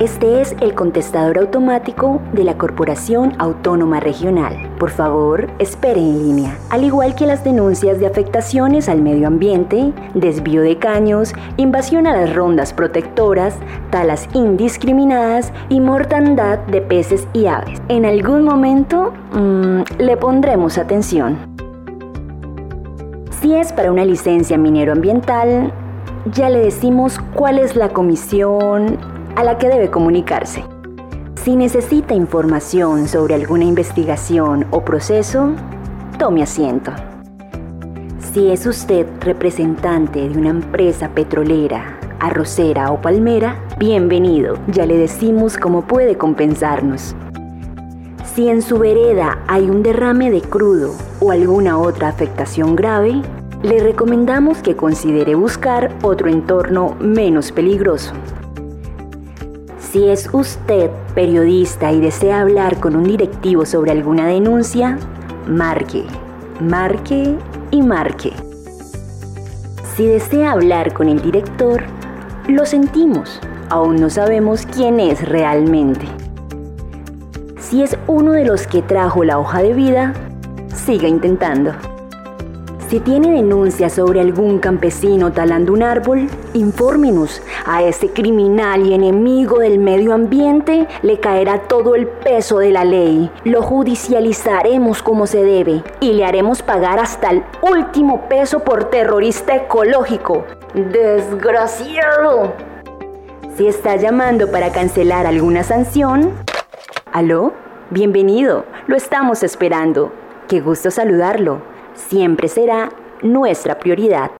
Este es el contestador automático de la Corporación Autónoma Regional. Por favor, espere en línea. Al igual que las denuncias de afectaciones al medio ambiente, desvío de caños, invasión a las rondas protectoras, talas indiscriminadas y mortandad de peces y aves. En algún momento mmm, le pondremos atención. Si es para una licencia minero ambiental, ya le decimos cuál es la comisión a la que debe comunicarse. Si necesita información sobre alguna investigación o proceso, tome asiento. Si es usted representante de una empresa petrolera, arrocera o palmera, bienvenido, ya le decimos cómo puede compensarnos. Si en su vereda hay un derrame de crudo o alguna otra afectación grave, le recomendamos que considere buscar otro entorno menos peligroso. Si es usted periodista y desea hablar con un directivo sobre alguna denuncia, marque, marque y marque. Si desea hablar con el director, lo sentimos, aún no sabemos quién es realmente. Si es uno de los que trajo la hoja de vida, siga intentando. Si tiene denuncias sobre algún campesino talando un árbol, infórmenos. A ese criminal y enemigo del medio ambiente le caerá todo el peso de la ley. Lo judicializaremos como se debe y le haremos pagar hasta el último peso por terrorista ecológico. Desgraciado. Si está llamando para cancelar alguna sanción, ¿aló? Bienvenido, lo estamos esperando. Qué gusto saludarlo siempre será nuestra prioridad.